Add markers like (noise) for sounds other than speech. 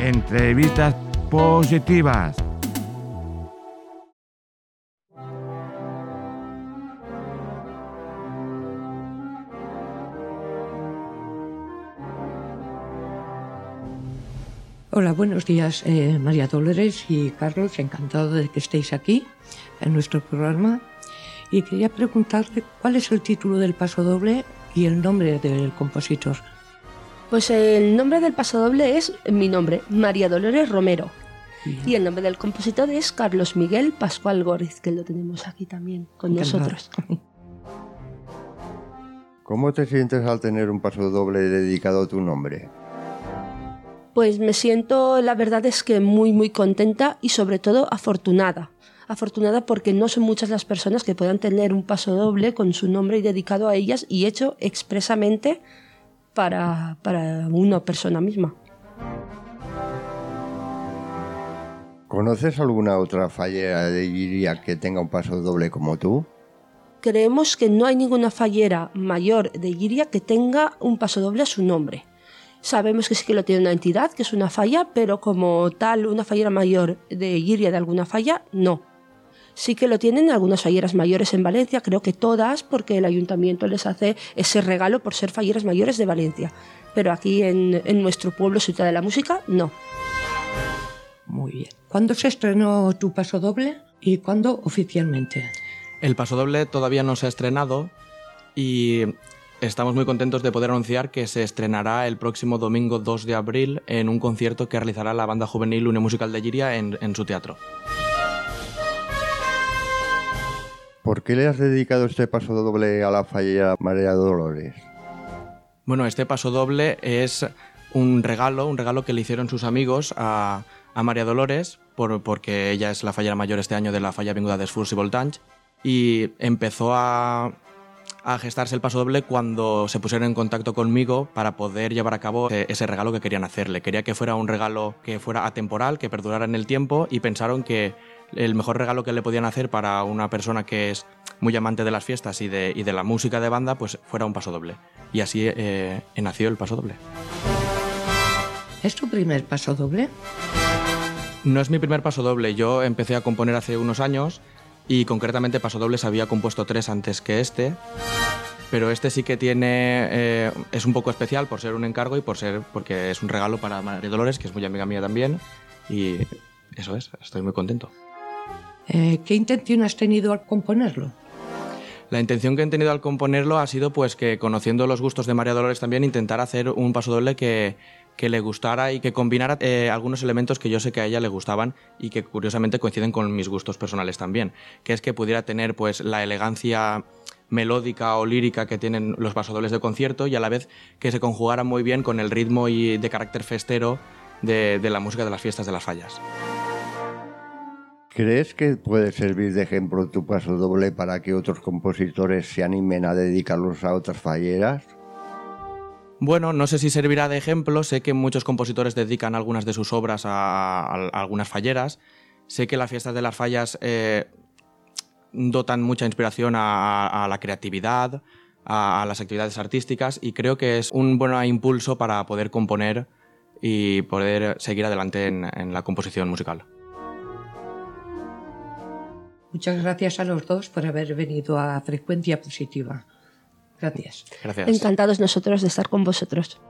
Entrevistas positivas. Hola, buenos días, eh, María Dolores y Carlos. Encantado de que estéis aquí en nuestro programa. Y quería preguntarle cuál es el título del paso doble y el nombre del compositor. Pues el nombre del paso doble es mi nombre, María Dolores Romero. Y el nombre del compositor es Carlos Miguel Pascual Góriz, que lo tenemos aquí también con nosotros. (laughs) ¿Cómo te sientes al tener un paso doble dedicado a tu nombre? Pues me siento, la verdad es que muy, muy contenta y sobre todo afortunada. Afortunada porque no son muchas las personas que puedan tener un paso doble con su nombre y dedicado a ellas y hecho expresamente para, para una persona misma. ¿Conoces alguna otra fallera de Iria que tenga un paso doble como tú? Creemos que no hay ninguna fallera mayor de Iria que tenga un paso doble a su nombre. Sabemos que sí que lo tiene una entidad, que es una falla, pero como tal, una fallera mayor de Iria de alguna falla, no. Sí que lo tienen algunas falleras mayores en Valencia, creo que todas, porque el ayuntamiento les hace ese regalo por ser falleras mayores de Valencia. Pero aquí en, en nuestro pueblo, Ciudad de la Música, no. Muy bien. ¿Cuándo se estrenó tu paso doble y cuándo oficialmente? El paso doble todavía no se ha estrenado y Estamos muy contentos de poder anunciar que se estrenará el próximo domingo 2 de abril en un concierto que realizará la banda juvenil Unión Musical de Giria en, en su teatro. ¿Por qué le has dedicado este paso doble a la fallera María Dolores? Bueno, este paso doble es un regalo, un regalo que le hicieron sus amigos a, María Dolores, por, porque ella es la fallera mayor este año de la falla Vinguda de Esfurs y Voltange, y empezó a, a gestarse el paso doble cuando se pusieron en contacto conmigo para poder llevar a cabo ese, ese regalo que querían hacerle. Quería que fuera un regalo que fuera atemporal, que perdurara en el tiempo y pensaron que el mejor regalo que le podían hacer para una persona que es muy amante de las fiestas y de, y de la música de banda, pues fuera un paso doble. Y así eh, nació el paso doble. ¿Es tu primer paso doble? No es mi primer paso doble. Yo empecé a componer hace unos años y concretamente Paso Dobles había compuesto tres antes que este. Pero este sí que tiene. Eh, es un poco especial por ser un encargo y por ser. porque es un regalo para María Dolores, que es muy amiga mía también. Y eso es, estoy muy contento. Eh, ¿Qué intención has tenido al componerlo? La intención que he tenido al componerlo ha sido pues que conociendo los gustos de María Dolores también intentar hacer un paso doble que, le gustara y que combinara eh, algunos elementos que yo sé que a ella le gustaban y que curiosamente coinciden con mis gustos personales también, que es que pudiera tener pues la elegancia melódica o lírica que tienen los pasodobles de concierto y a la vez que se conjugara muy bien con el ritmo y de carácter festero de, de la música de las fiestas de las fallas. ¿Crees que puede servir de ejemplo tu paso doble para que otros compositores se animen a dedicarlos a otras falleras? Bueno, no sé si servirá de ejemplo, sé que muchos compositores dedican algunas de sus obras a, algunas falleras, sé que las fiestas de las fallas eh, dotan mucha inspiración a, la creatividad, a, las actividades artísticas y creo que es un buen impulso para poder componer y poder seguir adelante en la composición musical. Muchas gracias a los dos por haber venido a Frecuencia Positiva. Gracias. Gracias. Encantados nosotros de estar con vosotros.